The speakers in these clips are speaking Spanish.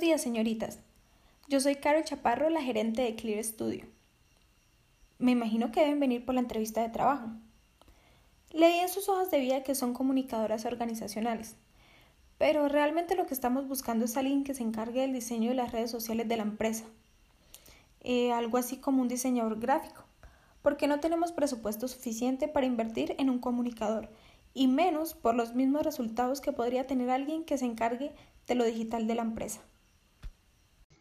días, señoritas. Yo soy Carol Chaparro, la gerente de Clear Studio. Me imagino que deben venir por la entrevista de trabajo. Leí en sus hojas de vida que son comunicadoras organizacionales, pero realmente lo que estamos buscando es alguien que se encargue del diseño de las redes sociales de la empresa. Eh, algo así como un diseñador gráfico, porque no tenemos presupuesto suficiente para invertir en un comunicador, y menos por los mismos resultados que podría tener alguien que se encargue de lo digital de la empresa.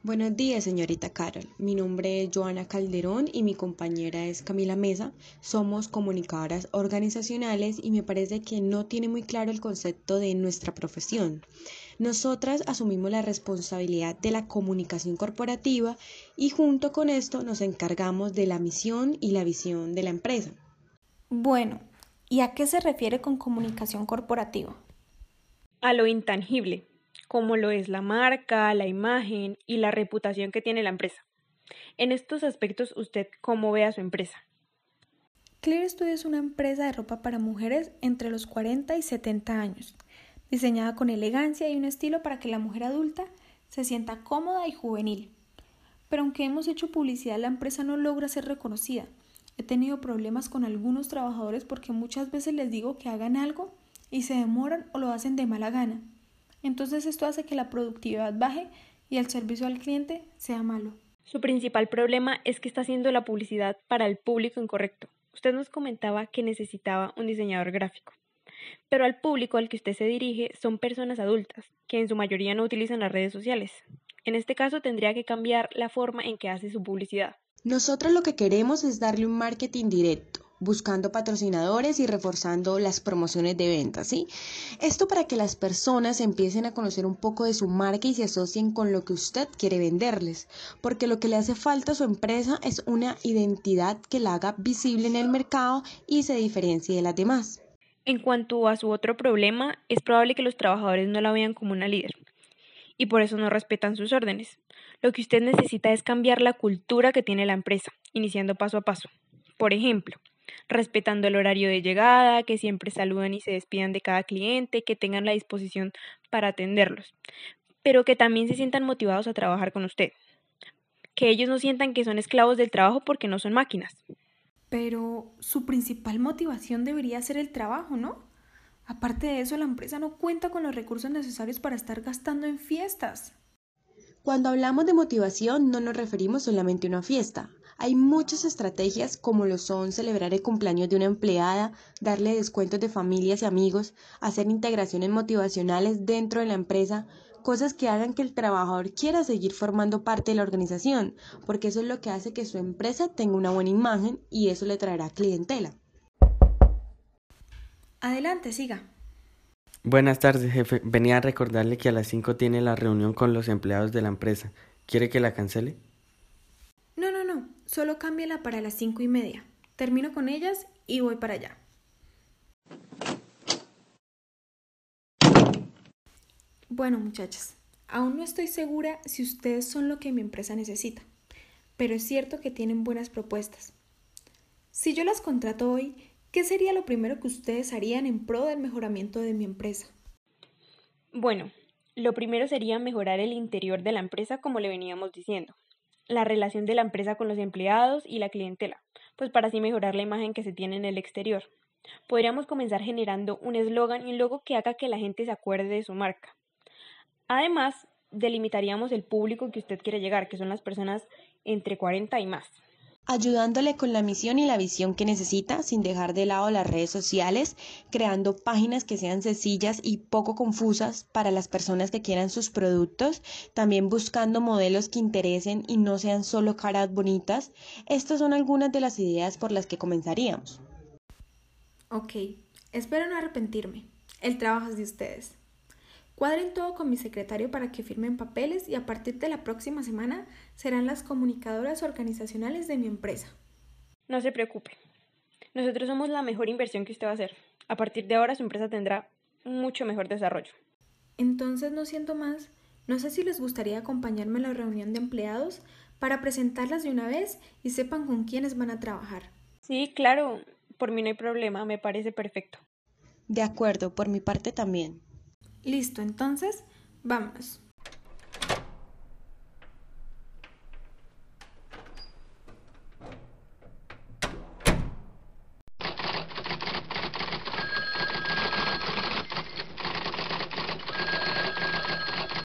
Buenos días, señorita Carol. Mi nombre es Joana Calderón y mi compañera es Camila Mesa. Somos comunicadoras organizacionales y me parece que no tiene muy claro el concepto de nuestra profesión. Nosotras asumimos la responsabilidad de la comunicación corporativa y junto con esto nos encargamos de la misión y la visión de la empresa. Bueno, ¿y a qué se refiere con comunicación corporativa? A lo intangible, como lo es la marca, la imagen y la reputación que tiene la empresa. En estos aspectos, ¿usted cómo ve a su empresa? Clear Studio es una empresa de ropa para mujeres entre los 40 y 70 años, diseñada con elegancia y un estilo para que la mujer adulta se sienta cómoda y juvenil. Pero aunque hemos hecho publicidad, la empresa no logra ser reconocida. He tenido problemas con algunos trabajadores porque muchas veces les digo que hagan algo y se demoran o lo hacen de mala gana. Entonces esto hace que la productividad baje y el servicio al cliente sea malo. Su principal problema es que está haciendo la publicidad para el público incorrecto. Usted nos comentaba que necesitaba un diseñador gráfico. Pero al público al que usted se dirige son personas adultas, que en su mayoría no utilizan las redes sociales. En este caso tendría que cambiar la forma en que hace su publicidad. Nosotros lo que queremos es darle un marketing directo buscando patrocinadores y reforzando las promociones de ventas, ¿sí? Esto para que las personas empiecen a conocer un poco de su marca y se asocien con lo que usted quiere venderles, porque lo que le hace falta a su empresa es una identidad que la haga visible en el mercado y se diferencie de las demás. En cuanto a su otro problema, es probable que los trabajadores no la vean como una líder y por eso no respetan sus órdenes. Lo que usted necesita es cambiar la cultura que tiene la empresa, iniciando paso a paso. Por ejemplo, respetando el horario de llegada, que siempre saluden y se despidan de cada cliente, que tengan la disposición para atenderlos, pero que también se sientan motivados a trabajar con usted. Que ellos no sientan que son esclavos del trabajo porque no son máquinas. Pero su principal motivación debería ser el trabajo, ¿no? Aparte de eso, la empresa no cuenta con los recursos necesarios para estar gastando en fiestas. Cuando hablamos de motivación no nos referimos solamente a una fiesta, hay muchas estrategias como lo son celebrar el cumpleaños de una empleada, darle descuentos de familias y amigos, hacer integraciones motivacionales dentro de la empresa, cosas que hagan que el trabajador quiera seguir formando parte de la organización, porque eso es lo que hace que su empresa tenga una buena imagen y eso le traerá clientela. Adelante, siga. Buenas tardes, jefe. Venía a recordarle que a las 5 tiene la reunión con los empleados de la empresa. ¿Quiere que la cancele? Solo cámbiala para las cinco y media. Termino con ellas y voy para allá. Bueno, muchachas, aún no estoy segura si ustedes son lo que mi empresa necesita, pero es cierto que tienen buenas propuestas. Si yo las contrato hoy, ¿qué sería lo primero que ustedes harían en pro del mejoramiento de mi empresa? Bueno, lo primero sería mejorar el interior de la empresa como le veníamos diciendo la relación de la empresa con los empleados y la clientela, pues para así mejorar la imagen que se tiene en el exterior. Podríamos comenzar generando un eslogan y un logo que haga que la gente se acuerde de su marca. Además, delimitaríamos el público que usted quiere llegar, que son las personas entre 40 y más ayudándole con la misión y la visión que necesita sin dejar de lado las redes sociales, creando páginas que sean sencillas y poco confusas para las personas que quieran sus productos, también buscando modelos que interesen y no sean solo caras bonitas. Estas son algunas de las ideas por las que comenzaríamos. Ok, espero no arrepentirme. El trabajo es de ustedes. Cuadren todo con mi secretario para que firmen papeles y a partir de la próxima semana serán las comunicadoras organizacionales de mi empresa. No se preocupe. Nosotros somos la mejor inversión que usted va a hacer. A partir de ahora su empresa tendrá mucho mejor desarrollo. Entonces, no siento más. No sé si les gustaría acompañarme a la reunión de empleados para presentarlas de una vez y sepan con quiénes van a trabajar. Sí, claro. Por mí no hay problema. Me parece perfecto. De acuerdo, por mi parte también. Listo, entonces, vámonos.